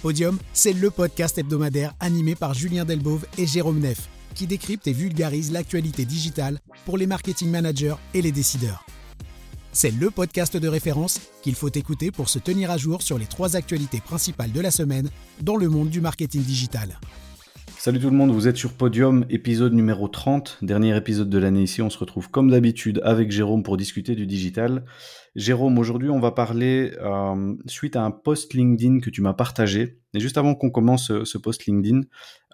Podium, c'est le podcast hebdomadaire animé par Julien Delbove et Jérôme Neff, qui décrypte et vulgarise l'actualité digitale pour les marketing managers et les décideurs. C'est le podcast de référence qu'il faut écouter pour se tenir à jour sur les trois actualités principales de la semaine dans le monde du marketing digital. Salut tout le monde, vous êtes sur Podium, épisode numéro 30, dernier épisode de l'année ici. On se retrouve comme d'habitude avec Jérôme pour discuter du digital. Jérôme, aujourd'hui on va parler euh, suite à un post LinkedIn que tu m'as partagé. Et juste avant qu'on commence ce, post LinkedIn,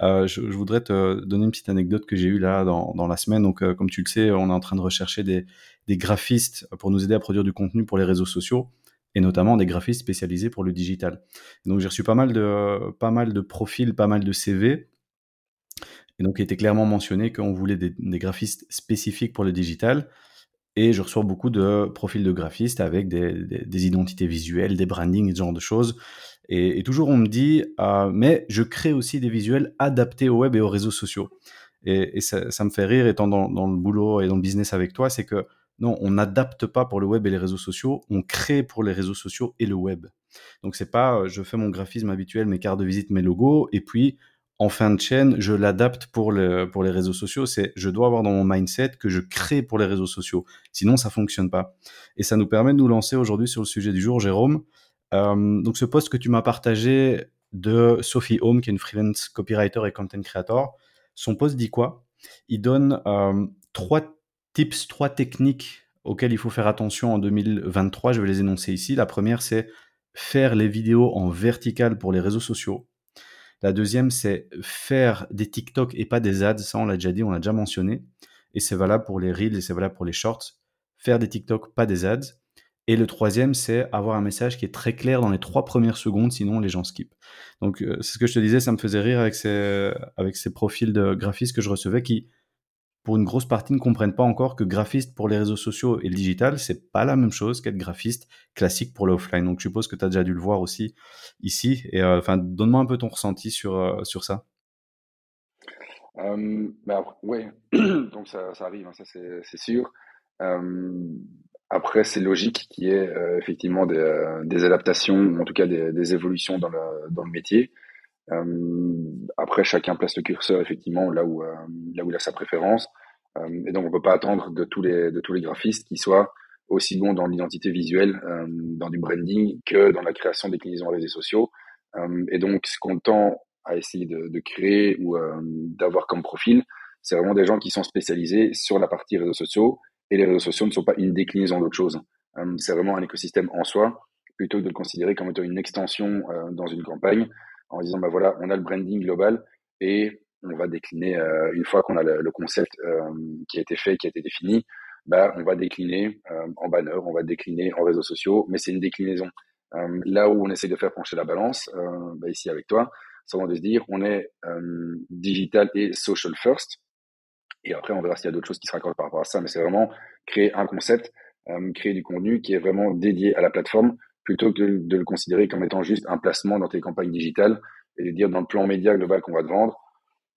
euh, je, voudrais te donner une petite anecdote que j'ai eue là dans, la semaine. Donc euh, comme tu le sais, on est en train de rechercher des, des graphistes pour nous aider à produire du contenu pour les réseaux sociaux et notamment des graphistes spécialisés pour le digital. donc j'ai reçu pas mal de pas mal de profils, pas mal de CV et donc, il était clairement mentionné qu'on voulait des, graphistes spécifiques pour le digital. Et je reçois beaucoup de profils de graphistes avec des, identités visuelles, des brandings, ce genre de choses. Et, toujours, on me dit, euh, mais je crée aussi des visuels adaptés au web et aux réseaux sociaux. Et, ça, me fait rire, étant dans, dans, le boulot et dans le business avec toi, c'est que non, on n'adapte pas pour le web et les réseaux sociaux, on crée pour les réseaux sociaux et le web. Donc c'est pas, euh, je fais mon graphisme habituel, mes cartes de visite, mes logos, et puis en fin de chaîne, je l'adapte pour, pour les réseaux sociaux. C'est je dois avoir dans mon mindset que je crée pour les réseaux sociaux. Sinon, ça fonctionne pas. Et ça nous permet de nous lancer aujourd'hui sur le sujet du jour, Jérôme. Euh, donc, ce post que tu m'as partagé de Sophie Home, qui est une freelance copywriter et content creator, son post dit quoi? Il donne euh, trois tips, trois techniques auxquelles il faut faire attention en 2023. Je vais les énoncer ici. La première, c'est faire les vidéos en vertical pour les réseaux sociaux. La deuxième, c'est faire des TikTok et pas des ads. Ça, on l'a déjà dit, on l'a déjà mentionné. Et c'est valable pour les reels et c'est valable pour les shorts. Faire des TikTok, pas des ads. Et le troisième, c'est avoir un message qui est très clair dans les trois premières secondes, sinon les gens skippent. Donc, euh, c'est ce que je te disais, ça me faisait rire avec ces, avec ces profils de graphistes que je recevais qui pour une grosse partie, ne comprennent pas encore que graphiste pour les réseaux sociaux et le digital, c'est pas la même chose qu'être graphiste classique pour l'offline. Donc, je suppose que tu as déjà dû le voir aussi ici. Et euh, donne-moi un peu ton ressenti sur, euh, sur ça. Euh, bah, oui, donc ça, arrive, hein, c'est sûr. après, c'est logique qu'il y ait effectivement des, adaptations, en tout cas des, des évolutions dans le, dans le métier. Euh, après, chacun place le curseur effectivement là où, euh, là où il a sa préférence. Euh, et donc, on peut pas attendre de tous les, de tous les graphistes qui soient aussi bons dans l'identité visuelle, dans du branding, que dans la création des clinaisons réseaux sociaux. et donc, ce qu'on tend à essayer de, de créer ou d'avoir comme profil, c'est vraiment des gens qui sont spécialisés sur la partie réseaux sociaux. Et les réseaux sociaux ne sont pas une déclinaison d'autre chose. c'est vraiment un écosystème en soi, plutôt que de le considérer comme étant une extension dans une campagne en disant bah voilà, on a le branding global et on va décliner euh, une fois qu'on a le, concept euh, qui a été fait, qui a été défini, bah on va décliner euh, en banner, on va décliner en réseaux sociaux, mais c'est une déclinaison. là où on essaie de faire pencher la balance, bah, ici avec toi, c'est de se dire on est digital et social first. Et après, on verra s'il y a d'autres choses qui se raccordent par rapport à ça, mais c'est vraiment créer un concept, créer du contenu qui est vraiment dédié à la plateforme plutôt que de, le considérer comme étant juste un placement dans tes campagnes digitales et de dire dans le plan média global qu'on va te vendre,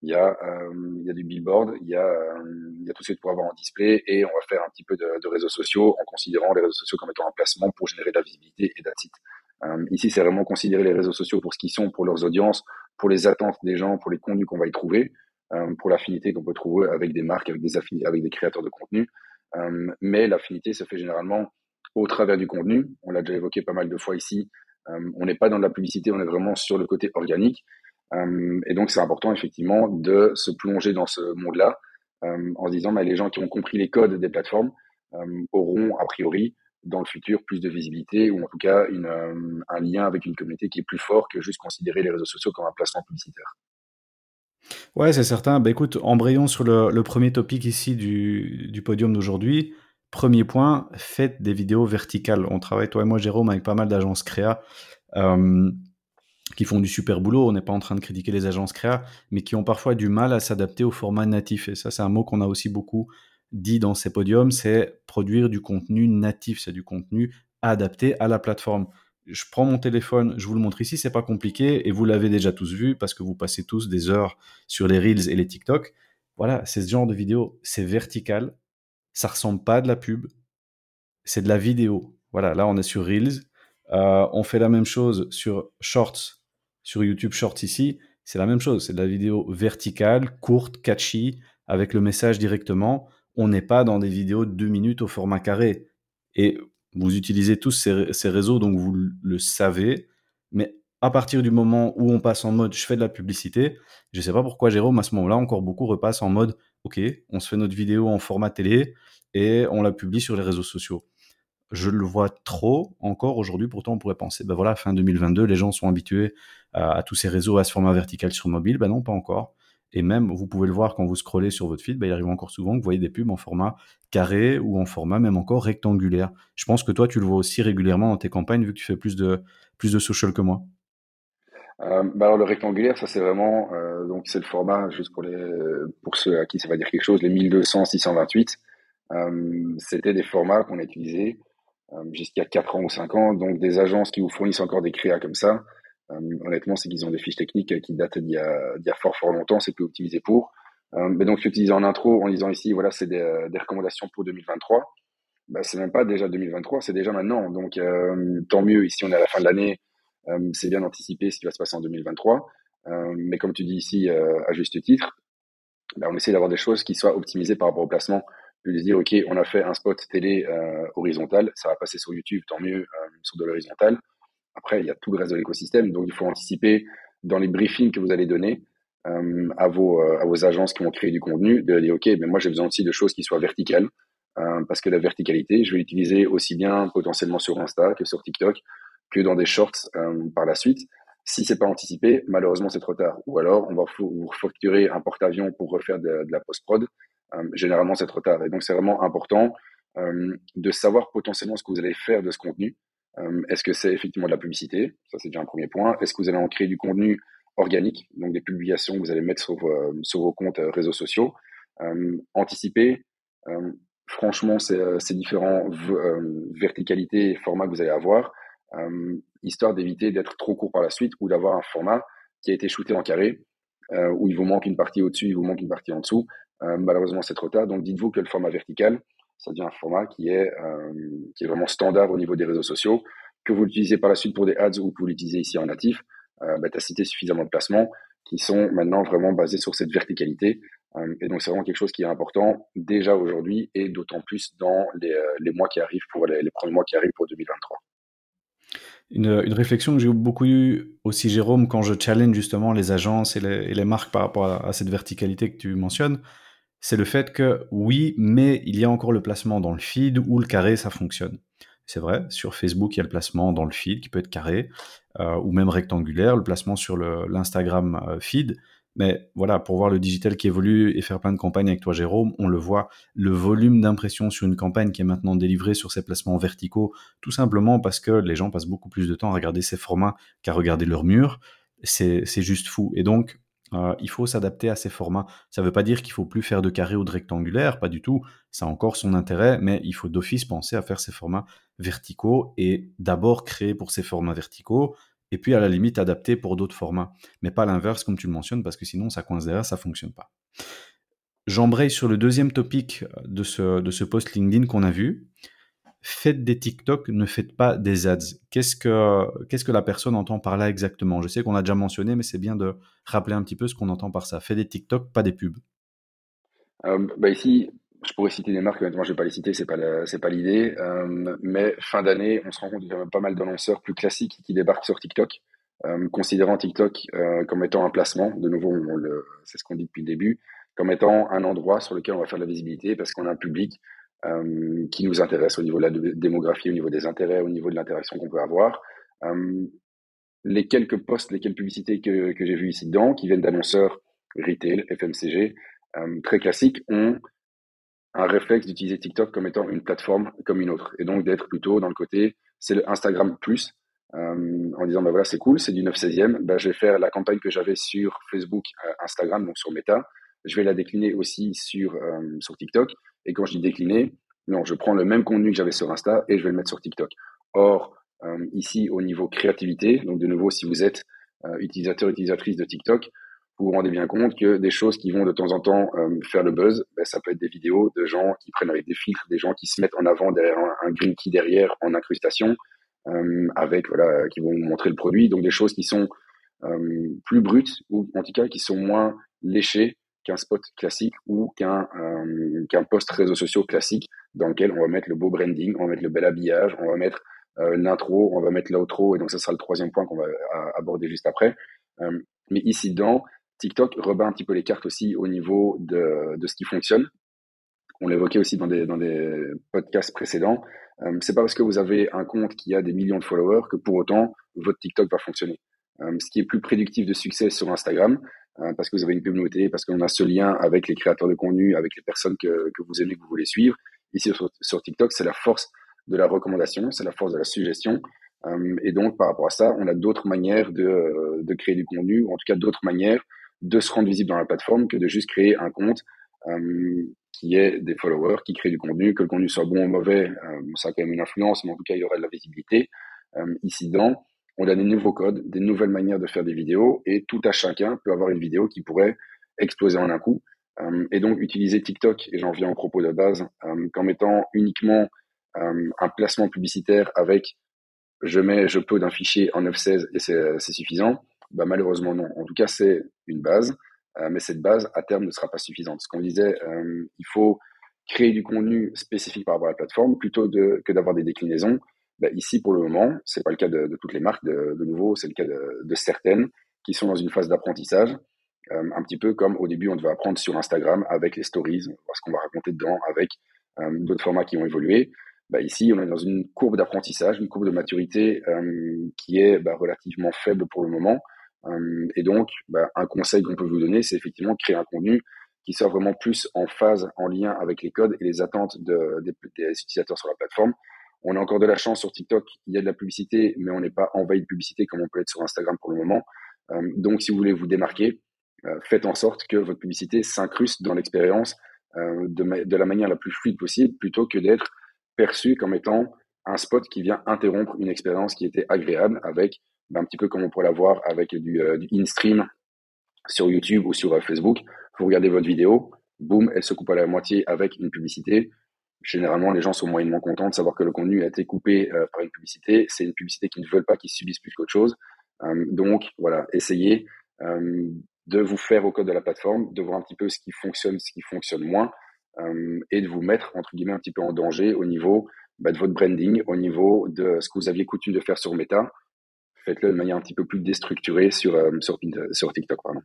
il y a, euh, il y a du billboard, il y a, euh, il y a tout ce que tu pourras avoir en display et on va faire un petit peu de, réseaux sociaux en considérant les réseaux sociaux comme étant un placement pour générer de la visibilité et d'attitude. Euh, ici, c'est vraiment considérer les réseaux sociaux pour ce qu'ils sont, pour leurs audiences, pour les attentes des gens, pour les contenus qu'on va y trouver, euh, pour l'affinité qu'on peut trouver avec des marques, avec des avec des créateurs de contenu. Mais l'affinité se fait généralement au travers du contenu. On l'a déjà évoqué pas mal de fois ici. Euh, on n'est pas dans la publicité, on est vraiment sur le côté organique. Euh, et donc, c'est important effectivement de se plonger dans ce monde-là euh, en se disant, les gens qui ont compris les codes des plateformes auront a priori dans le futur plus de visibilité ou en tout cas un lien avec une communauté qui est plus fort que juste considérer les réseaux sociaux comme un placement publicitaire. Ouais, c'est certain. Bah, écoute, embrayons sur le, premier topic ici du podium d'aujourd'hui. Premier point, faites des vidéos verticales. On travaille, toi et moi, Jérôme, avec pas mal d'agences créa euh, qui font du super boulot. On n'est pas en train de critiquer les agences créa, mais qui ont parfois du mal à s'adapter au format natif. Et ça, c'est un mot qu'on a aussi beaucoup dit dans ces podiums, c'est produire du contenu natif. C'est du contenu adapté à la plateforme. Je prends mon téléphone, je vous le montre ici, c'est pas compliqué et vous l'avez déjà tous vu parce que vous passez tous des heures sur les Reels et les TikTok. Voilà, c'est ce genre de vidéo, c'est vertical, ça ressemble pas à de la pub, c'est de la vidéo. Voilà, là on est sur Reels. Euh, on fait la même chose sur Shorts sur YouTube Shorts ici, c'est la même chose. C'est de la vidéo verticale, courte, catchy, avec le message directement. On n'est pas dans des vidéos de deux minutes au format carré. Et vous utilisez tous ces, réseaux, donc vous le savez. Mais à partir du moment où on passe en mode je fais de la publicité, je ne sais pas pourquoi Jérôme à ce moment-là encore beaucoup repasse en mode ok, on se fait notre vidéo en format télé et on la publie sur les réseaux sociaux. Je le vois trop encore aujourd'hui, pourtant on pourrait penser, ben voilà, fin 2022, les gens sont habitués à, tous ces réseaux, à ce format vertical sur mobile, ben non, pas encore. Et même, vous pouvez le voir quand vous scrollez sur votre feed, ben il arrive encore souvent que vous voyez des pubs en format carré ou en format même encore rectangulaire. Je pense que toi, tu le vois aussi régulièrement dans tes campagnes, vu que tu fais plus de, plus de social que moi. Euh, bah alors le rectangulaire, ça c'est vraiment euh, donc c'est le format juste pour les pour ceux à qui ça va dire quelque chose, les 1200 628. Euh, c'était des formats qu'on a utilisés euh, jusqu'à 4 ans ou 5 ans. Donc des agences qui vous fournissent encore des créas comme ça. Euh, honnêtement, c'est qu'ils ont des fiches techniques qui datent d'il y a, d'il y a fort fort longtemps. C'est plus optimisé pour. mais donc j'utilise en intro en disant ici voilà c'est des, des recommandations pour 2023. Bah, c'est même pas déjà 2023, c'est déjà maintenant. Donc tant mieux. Ici on est à la fin de l'année euh, c'est bien d'anticiper ce qui va se passer en 2023. Euh, mais comme tu dis ici, euh, à juste titre, ben, on essaie d'avoir des choses qui soient optimisées par rapport au placement. De dire, OK, on a fait un spot télé horizontal, ça va passer sur YouTube, tant mieux, sur de l'horizontal. Après, il y a tout le reste de l'écosystème, donc il faut anticiper dans les briefings que vous allez donner à, vos, à vos agences qui vont créer du contenu, de dire, OK, mais moi j'ai besoin aussi de choses qui soient verticales, parce que la verticalité, je vais l'utiliser aussi bien potentiellement sur Insta que sur TikTok, que dans des shorts euh, par la suite. Si c'est pas anticipé, malheureusement c'est trop tard. Ou alors on va vous facturer un porte-avions pour refaire de, la post-prod. Euh, généralement c'est trop tard. Et donc c'est vraiment important euh, de savoir potentiellement ce que vous allez faire de ce contenu. Est-ce que c'est effectivement de la publicité? Ça c'est déjà un premier point. Est-ce que vous allez en créer du contenu organique, donc des publications que vous allez mettre sur vos, sur vos comptes réseaux sociaux Anticiper, franchement, ces, ces différents verticalités et formats que vous allez avoir, histoire d'éviter d'être trop court par la suite ou d'avoir un format qui a été shooté en carré, euh, où il vous manque une partie au-dessus, il vous manque une partie en dessous. Euh, malheureusement, c'est trop tard. Donc, dites-vous que le format vertical, ça devient un format qui est, qui est vraiment standard au niveau des réseaux sociaux. Que vous l'utilisez par la suite pour des ads ou que vous l'utilisez ici en natif, bah, tu as cité suffisamment de placements qui sont maintenant vraiment basés sur cette verticalité. et donc, c'est vraiment quelque chose qui est important déjà aujourd'hui et d'autant plus dans les, les, mois qui arrivent pour les, les premiers mois qui arrivent pour 2023. Une, une, réflexion que j'ai beaucoup eu aussi, Jérôme, quand je challenge justement les agences et les, et les marques par rapport à, cette verticalité que tu mentionnes, c'est le fait que oui, mais il y a encore le placement dans le feed où le carré, ça fonctionne. C'est vrai, sur Facebook, il y a le placement dans le feed qui peut être carré euh, ou même rectangulaire, le placement sur l'Instagram euh, feed. Mais voilà, pour voir le digital qui évolue et faire plein de campagnes avec toi, Jérôme, on le voit, le volume d'impression sur une campagne qui est maintenant délivrée sur ces placements verticaux, tout simplement parce que les gens passent beaucoup plus de temps à regarder ces formats qu'à regarder leur mur. C'est juste fou. Et donc, euh, il faut s'adapter à ces formats. Ça ne veut pas dire qu'il faut plus faire de carré ou de rectangulaire, pas du tout. Ça a encore son intérêt, mais il faut d'office penser à faire ces formats verticaux et d'abord créer pour ces formats verticaux et puis à la limite adapter pour d'autres formats. Mais pas l'inverse comme tu le mentionnes, parce que sinon ça coince derrière, ça fonctionne pas. J'embraye sur le deuxième topic de ce, de ce post LinkedIn qu'on a vu. Faites des TikTok, ne faites pas des ads. Qu'est-ce que, que la personne entend par là exactement? Je sais qu'on a déjà mentionné, mais c'est bien de rappeler un petit peu ce qu'on entend par ça. Faites des TikTok, pas des pubs. Euh, bah ici, je pourrais citer des marques, honnêtement, je vais pas les citer, c'est pas c'est pas l'idée. Euh, mais fin d'année, on se rend compte qu'il y a pas mal d'annonceurs plus classiques qui débarquent sur TikTok, euh, considérant TikTok euh, comme étant un placement. De nouveau, c'est ce qu'on dit depuis le début, comme étant un endroit sur lequel on va faire de la visibilité parce qu'on a un public qui nous intéresse au niveau de la démographie, au niveau des intérêts, au niveau de l'interaction qu'on peut avoir. Les quelques posts, les quelques publicités que, que j'ai vues ici dedans, qui viennent d'annonceurs retail, FMCG, très classiques, ont un réflexe d'utiliser TikTok comme étant une plateforme comme une autre. Et donc d'être plutôt dans le côté, c'est le Instagram plus, euh, en disant, ben voilà, c'est cool, c'est du 9-16e, ben, je vais faire la campagne que j'avais sur Facebook, euh, Instagram, donc sur Meta, je vais la décliner aussi sur, euh, sur TikTok. Et quand je dis décliner, non, je prends le même contenu que j'avais sur Insta et je vais le mettre sur TikTok. Or, ici, au niveau créativité, donc de nouveau, si vous êtes utilisateur, utilisatrice de TikTok, vous vous rendez bien compte que des choses qui vont de temps en temps euh, faire le buzz, ben, ça peut être des vidéos de gens qui prennent avec des filtres, des gens qui se mettent en avant derrière un, green key derrière en incrustation, euh, avec voilà, qui vont montrer le produit, donc des choses qui sont plus brutes ou en tout cas qui sont moins léchés qu'un spot classique ou qu'un qu'un post réseaux sociaux classique dans lequel on va mettre le beau branding, on va mettre le bel habillage, on va mettre l'intro, on va mettre l'outro et donc ça sera le troisième point qu'on va aborder juste après. mais ici dedans, TikTok rebat un petit peu les cartes aussi au niveau de, ce qui fonctionne. On l'évoquait aussi dans des, podcasts précédents. Euh, c'est pas parce que vous avez un compte qui a des millions de followers que pour autant votre TikTok va fonctionner. Euh, ce qui est plus prédictif de succès sur Instagram, euh, parce que vous avez une communauté, parce qu'on a ce lien avec les créateurs de contenu, avec les personnes que, que vous aimez, que vous voulez suivre. Ici sur, sur TikTok, c'est la force de la recommandation, c'est la force de la suggestion. Euh, et donc par rapport à ça, on a d'autres manières de, de créer du contenu, ou en tout cas d'autres manières de se rendre visible dans la plateforme que de juste créer un compte euh, qui ait des followers, qui crée du contenu, que le contenu soit bon ou mauvais, euh, ça a quand même une influence, mais en tout cas il y aura de la visibilité. Euh, ici dedans, on a des nouveaux codes, des nouvelles manières de faire des vidéos, et tout à chacun peut avoir une vidéo qui pourrait exploser en un coup. et donc utiliser TikTok, et j'en viens au propos de base, qu'en mettant uniquement un placement publicitaire avec je mets je peux d'un fichier en 9.16 et c'est suffisant, bah, malheureusement non. En tout cas, c'est une base, euh, mais cette base, à terme, ne sera pas suffisante. Ce qu'on disait, euh, il faut créer du contenu spécifique par rapport à la plateforme plutôt que d'avoir des déclinaisons. Bah, ici, pour le moment, c'est pas le cas de, toutes les marques. De, nouveau, c'est le cas de, certaines qui sont dans une phase d'apprentissage, euh, un petit peu comme au début, on devait apprendre sur Instagram avec les stories, ce qu'on va raconter dedans, avec d'autres formats qui ont évolué. Bah, ici, on est dans une courbe d'apprentissage, une courbe de maturité qui est bah, relativement faible pour le moment. Euh, et donc, bah, un conseil qu'on peut vous donner, c'est effectivement créer un contenu qui soit vraiment plus en phase, en lien avec les codes et les attentes de, des, utilisateurs sur la plateforme. On a encore de la chance sur TikTok, il y a de la publicité, mais on n'est pas envahi de publicité comme on peut être sur Instagram pour le moment. Euh, donc, si vous voulez vous démarquer, euh, faites en sorte que votre publicité s'incruste dans l'expérience euh, de, de, la manière la plus fluide possible, plutôt que d'être perçu comme étant un spot qui vient interrompre une expérience qui était agréable avec ben, un petit peu comme on pourrait l'avoir avec du, euh, in-stream sur YouTube ou sur euh, Facebook. Vous regardez votre vidéo, boum, elle se coupe à la moitié avec une publicité. Généralement, les gens sont moyennement contents de savoir que le contenu a été coupé euh, par une publicité. C'est une publicité qu'ils ne veulent pas, qu'ils subissent plus qu'autre chose. Euh, donc, voilà, essayez euh, de vous faire au code de la plateforme, de voir un petit peu ce qui fonctionne, ce qui fonctionne moins, et de vous mettre, entre guillemets, un petit peu en danger au niveau bah, de votre branding, au niveau de ce que vous aviez coutume de faire sur Meta, faites-le de manière un petit peu plus déstructurée sur, euh, sur, TikTok. Pardon.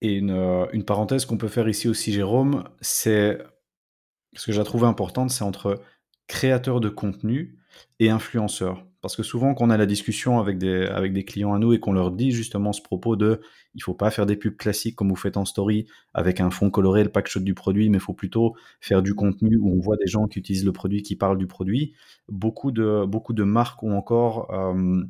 Et une, euh, une parenthèse qu'on peut faire ici aussi, Jérôme, c'est ce que j'ai trouvé importante, c'est entre créateur de contenu et influenceur. Parce que souvent, quand on a la discussion avec des, avec des clients à nous et qu'on leur dit justement ce propos de il faut pas faire des pubs classiques comme vous faites en story avec un fond coloré, le pack shot du produit, mais il faut plutôt faire du contenu où on voit des gens qui utilisent le produit, qui parlent du produit. Beaucoup de, beaucoup de marques ont encore euh,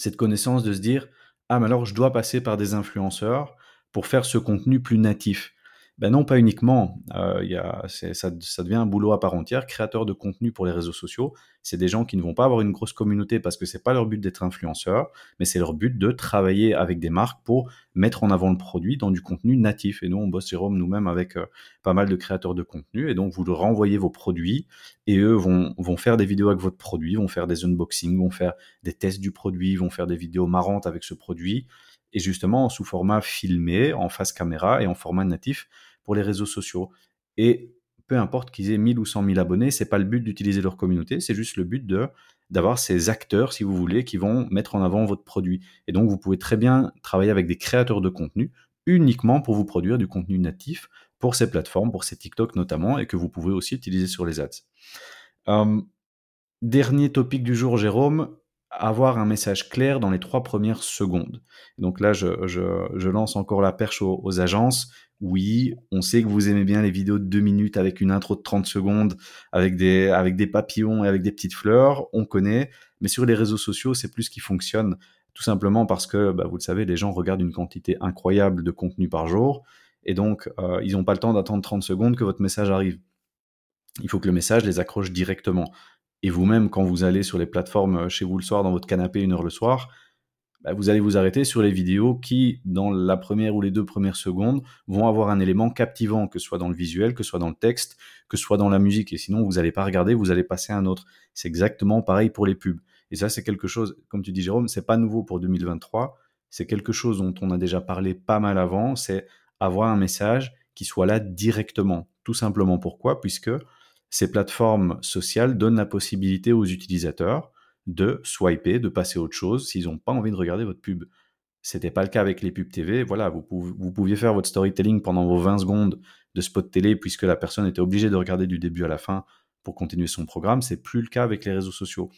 cette connaissance de se dire ah, mais alors je dois passer par des influenceurs pour faire ce contenu plus natif. Ben non, pas uniquement. Euh, y a, ça, devient un boulot à part entière. Créateur de contenu pour les réseaux sociaux, c'est des gens qui ne vont pas avoir une grosse communauté parce que c'est pas leur but d'être influenceur, mais c'est leur but de travailler avec des marques pour mettre en avant le produit dans du contenu natif. Et nous, on bosse Jérôme nous-mêmes avec euh, pas mal de créateurs de contenu. Et donc, vous leur envoyez vos produits et eux vont, vont faire des vidéos avec votre produit, vont faire des unboxings, vont faire des tests du produit, vont faire des vidéos marrantes avec ce produit et justement sous format filmé, en face caméra et en format natif les réseaux sociaux. Et peu importe qu'ils aient 1000 ou 100 000 abonnés, c'est pas le but d'utiliser leur communauté, c'est juste le but de d'avoir ces acteurs, si vous voulez, qui vont mettre en avant votre produit. Et donc, vous pouvez très bien travailler avec des créateurs de contenu uniquement pour vous produire du contenu natif pour ces plateformes, pour ces TikTok notamment, et que vous pouvez aussi utiliser sur les ads. Euh, dernier topic du jour, Jérôme, avoir un message clair dans les trois premières secondes. Donc là, je, lance encore la perche aux, agences. Oui, on sait que vous aimez bien les vidéos de deux minutes avec une intro de 30 secondes, avec des, avec des papillons et avec des petites fleurs, on connaît. Mais sur les réseaux sociaux, c'est plus ce qui fonctionne. Tout simplement parce que, bah, vous le savez, les gens regardent une quantité incroyable de contenu par jour. Et donc, euh, ils n'ont pas le temps d'attendre 30 secondes que votre message arrive. Il faut que le message les accroche directement. Et vous-même, quand vous allez sur les plateformes euh, chez vous le soir, dans votre canapé, une heure le soir, bah, vous allez vous arrêter sur les vidéos qui, dans la première ou les deux premières secondes, vont avoir un élément captivant, que ce soit dans le visuel, que ce soit dans le texte, que ce soit dans la musique. Et sinon, vous n'allez pas regarder, vous allez passer à un autre. C'est exactement pareil pour les pubs. Et ça, c'est quelque chose, comme tu dis, Jérôme, c'est pas nouveau pour 2023. c'est quelque chose dont on a déjà parlé pas mal avant, c'est avoir un message qui soit là directement. Tout simplement pourquoi? Puisque ces plateformes sociales donnent la possibilité aux utilisateurs de swiper, de passer à autre chose s'ils n'ont pas envie de regarder votre pub. C'était pas le cas avec les pubs TV. Voilà, vous, vous pouviez faire votre storytelling pendant vos 20 secondes de spot télé puisque la personne était obligée de regarder du début à la fin pour continuer son programme. C'est plus le cas avec les réseaux sociaux.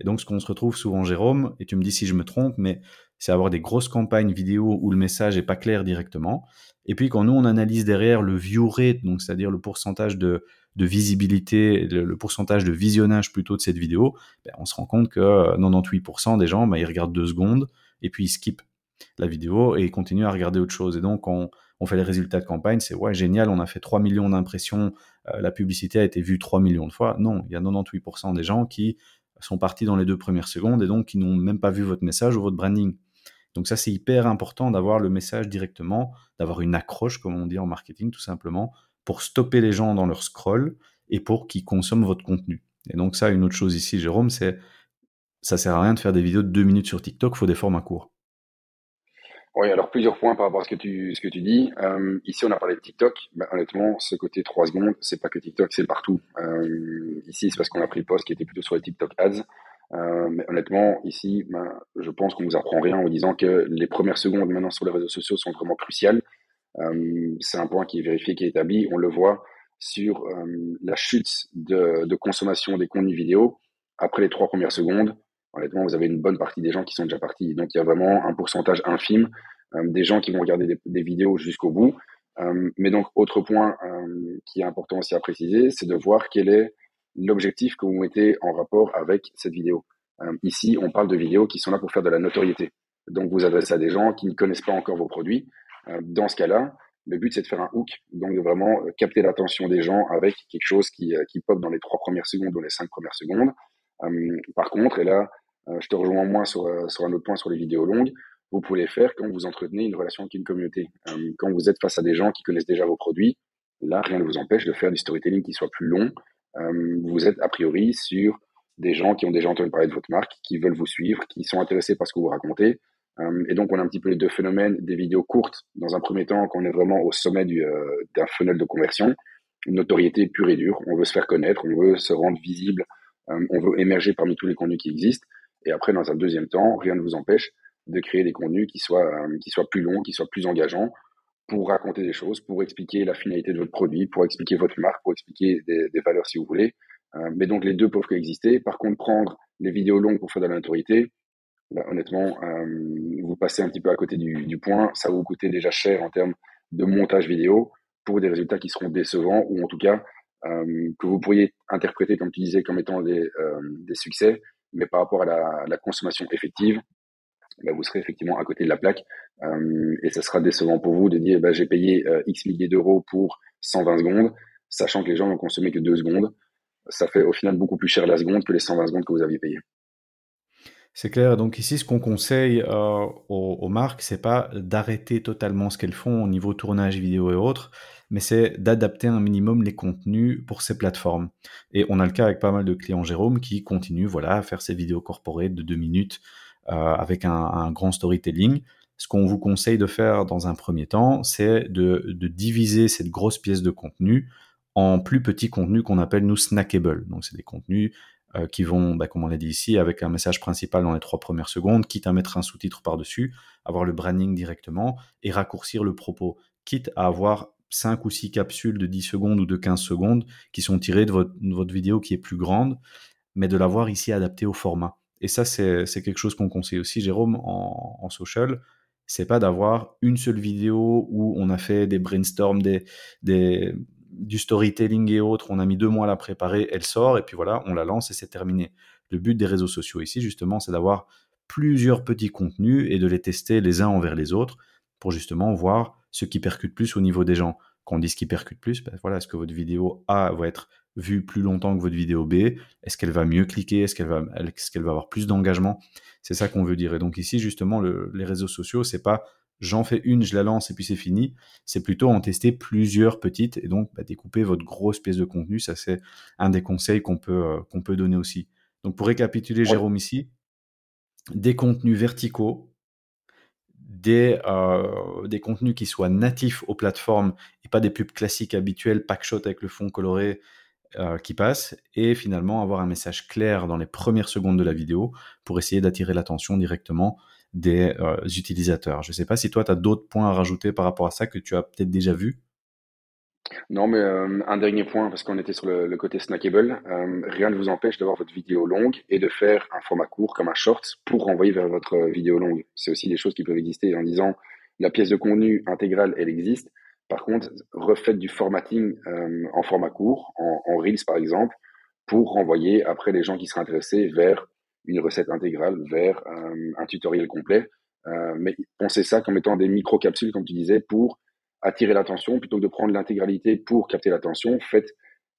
Et donc, ce qu'on se retrouve souvent, Jérôme, et tu me dis si je me trompe, mais c'est avoir des grosses campagnes vidéo où le message est pas clair directement. Et puis, quand nous, on analyse derrière le view rate, donc c'est-à-dire le pourcentage de, visibilité, le, pourcentage de visionnage plutôt de cette vidéo, ben, on se rend compte que 98% des gens, ben, ils regardent deux secondes et puis ils skippent la vidéo et ils continuent à regarder autre chose. Et donc, on, on fait les résultats de campagne, c'est ouais, génial, on a fait 3 millions d'impressions, euh, la publicité a été vue 3 millions de fois. Non, il y a 98% des gens qui sont partis dans les deux premières secondes et donc qui n'ont même pas vu votre message ou votre branding. Donc ça, c'est hyper important d'avoir le message directement, d'avoir une accroche, comme on dit en marketing, tout simplement, pour stopper les gens dans leur scroll et pour qu'ils consomment votre contenu. Et donc ça, une autre chose ici, Jérôme, c'est ça sert à rien de faire des vidéos de deux minutes sur TikTok, faut des formats courts. Oui, alors plusieurs points par rapport à ce que tu, ce que tu dis. Euh, ici, on a parlé de TikTok. Ben, honnêtement, ce côté 3 secondes, c'est pas que TikTok, c'est partout. Euh, ici, c'est parce qu'on a pris le poste qui était plutôt sur les TikTok ads. Euh, mais honnêtement, ici, ben, je pense qu'on vous apprend rien en disant que les premières secondes maintenant sur les réseaux sociaux sont vraiment cruciales. Euh, c'est un point qui est vérifié, qui est établi. On le voit sur euh, la chute de, de consommation des contenus vidéo après les trois premières secondes honnêtement, vous avez une bonne partie des gens qui sont déjà partis. Donc, il y a vraiment un pourcentage infime euh, des gens qui vont regarder des, vidéos jusqu'au bout. Euh, mais donc, autre point euh, qui est important aussi à préciser, c'est de voir quel est l'objectif que vous mettez en rapport avec cette vidéo. ici, on parle de vidéos qui sont là pour faire de la notoriété. Donc, vous adressez à des gens qui ne connaissent pas encore vos produits. dans ce cas-là, le but, c'est de faire un hook, donc de vraiment capter l'attention des gens avec quelque chose qui, qui pop dans les trois premières secondes ou les cinq premières secondes. par contre, et là, euh, je te rejoins moins sur, euh, un autre point sur les vidéos longues. Vous pouvez les faire quand vous entretenez une relation avec une communauté. Euh, quand vous êtes face à des gens qui connaissent déjà vos produits, là, rien ne vous empêche de faire du storytelling qui soit plus long. Vous êtes a priori sur des gens qui ont déjà entendu parler de votre marque, qui veulent vous suivre, qui sont intéressés par ce que vous racontez. et donc, on a un petit peu les deux phénomènes, des vidéos courtes, dans un premier temps, quand on est vraiment au sommet d'un funnel de conversion, une notoriété pure et dure. On veut se faire connaître, on veut se rendre visible, on veut émerger parmi tous les contenus qui existent. Et après, dans un deuxième temps, rien ne vous empêche de créer des contenus euh, qui soient plus longs, qui soient plus engageants, pour raconter des choses, pour expliquer la finalité de votre produit, pour expliquer votre marque, pour expliquer des, valeurs si vous voulez. Euh, mais donc les deux peuvent coexister. Par contre, prendre les vidéos longues pour faire de la notoriété, bah, honnêtement, euh, vous passez un petit peu à côté du, point. Ça va vous coûter déjà cher en termes de montage vidéo pour des résultats qui seront décevants ou en tout cas euh, que vous pourriez interpréter, comme tu disais, comme étant des, des succès, mais par rapport à la, la consommation effective, bah, vous serez effectivement à côté de la plaque euh, et ça sera décevant pour vous de dire bah, j'ai payé euh, X milliers d'euros pour 120 secondes, sachant que les gens n'ont consommé que 2 secondes. Ça fait au final beaucoup plus cher la seconde que les 120 secondes que vous aviez payées. C'est clair. Donc ici, ce qu'on conseille euh, aux, aux, marques, c'est pas d'arrêter totalement ce qu'elles font au niveau tournage vidéo et autres, mais c'est d'adapter un minimum les contenus pour ces plateformes. Et on a le cas avec pas mal de clients Jérôme qui continuent voilà, à faire ces vidéos corporées de deux minutes avec un, grand storytelling. Ce qu'on vous conseille de faire dans un premier temps, c'est de, de diviser cette grosse pièce de contenu en plus petits contenus qu'on appelle nous snackable. Donc c'est des contenus euh, qui vont, bah, comme on l'a dit ici, avec un message principal dans les trois premières secondes, quitte à mettre un sous-titre par-dessus, avoir le branding directement et raccourcir le propos, quitte à avoir 5 ou 6 capsules de 10 secondes ou de 15 secondes qui sont tirées de votre, votre vidéo qui est plus grande, mais de l'avoir ici adapté au format. Et ça, c'est quelque chose qu'on conseille aussi, Jérôme, en, en social. C'est pas d'avoir une seule vidéo où on a fait des brainstorms, des, du storytelling et autres. On a mis deux mois à la préparer, elle sort, et puis voilà, on la lance et c'est terminé. Le but des réseaux sociaux ici, justement, c'est d'avoir plusieurs petits contenus et de les tester les uns envers les autres pour justement voir ce qui percute plus au niveau des gens. Quand on dit ce qui percute plus, ben voilà, est-ce que votre vidéo A va être vue plus longtemps que votre vidéo B Est-ce qu'elle va mieux cliquer Est-ce qu'elle va, est qu'elle va avoir plus d'engagement? C'est ça qu'on veut dire. Et donc ici, justement, le, les réseaux sociaux, c'est pas j'en fais une, je la lance et puis c'est fini. C'est plutôt en tester plusieurs petites et donc bah, découper votre grosse pièce de contenu. Ça, c'est un des conseils qu'on peut, euh, qu'on peut donner aussi. Donc pour récapituler, Jérôme, ici, des contenus verticaux des, des contenus qui soient natifs aux plateformes et pas des pubs classiques habituelles, packshot avec le fond coloré qui passe, et finalement avoir un message clair dans les premières secondes de la vidéo pour essayer d'attirer l'attention directement des utilisateurs. Je ne sais pas si toi, tu as d'autres points à rajouter par rapport à ça que tu as peut-être déjà vu? Non, mais euh, un dernier point, parce qu'on était sur le, côté snackable, euh, rien ne vous empêche d'avoir votre vidéo longue et de faire un format court comme un short pour renvoyer vers votre vidéo longue. C'est aussi des choses qui peuvent exister en disant la pièce de contenu intégrale, elle existe. Par contre, refaites du formatting euh, en format court, en, Reels par exemple, pour renvoyer après les gens qui seraient intéressés vers une recette intégrale, vers un tutoriel complet. mais pensez ça comme étant des micro-capsules, comme tu disais, pour attirer l'attention plutôt que de prendre l'intégralité pour capter l'attention. Faites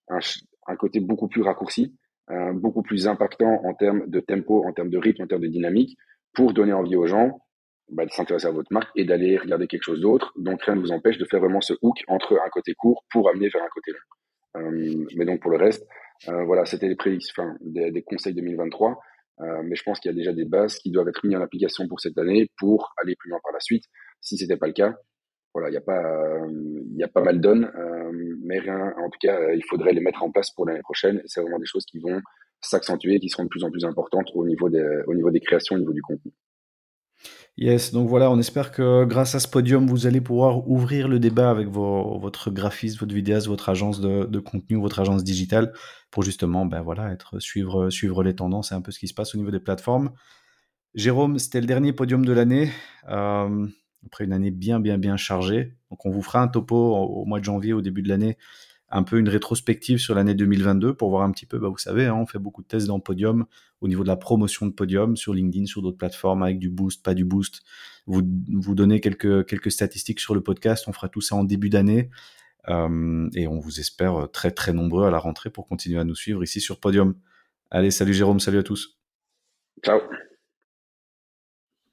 un, un, côté beaucoup plus raccourci, euh, beaucoup plus impactant en termes de tempo, en termes de rythme, en termes de dynamique, pour donner envie aux gens bah, de s'intéresser à votre marque et d'aller regarder quelque chose d'autre. Donc rien ne vous empêche de faire vraiment ce hook entre un côté court pour amener vers un côté long. Euh, mais donc pour le reste, euh, voilà, c'était les prédictions, enfin, des, conseils 2023. Euh, mais je pense qu'il y a déjà des bases qui doivent être mises en application pour cette année pour aller plus loin par la suite. Si c'était pas le cas, voilà, il y a pas, il y a pas mal d'onnes, euh, mais rien, en tout cas, euh, il faudrait les mettre en place pour l'année prochaine. C'est vraiment des choses qui vont s'accentuer, qui seront de plus en plus importantes au niveau des, au niveau des créations, au niveau du contenu. Yes, donc voilà, on espère que grâce à ce podium, vous allez pouvoir ouvrir le débat avec votre graphiste, votre vidéaste, votre agence de, de, contenu, votre agence digitale, pour justement, ben voilà, être suivre suivre les tendances et un peu ce qui se passe au niveau des plateformes. Jérôme, c'était le dernier podium de l'année. Euh, après une année bien, bien, bien chargée. Donc, on vous fera un topo au, mois de janvier, au début de l'année, un peu une rétrospective sur l'année 2022 pour voir un petit peu, bah, vous savez, hein, on fait beaucoup de tests dans Podium au niveau de la promotion de Podium sur LinkedIn, sur d'autres plateformes avec du boost, pas du boost. Vous, vous donnez quelques, quelques statistiques sur le podcast. On fera tout ça en début d'année. Euh, et on vous espère très, très nombreux à la rentrée pour continuer à nous suivre ici sur Podium. Allez, salut Jérôme, salut à tous. Ciao.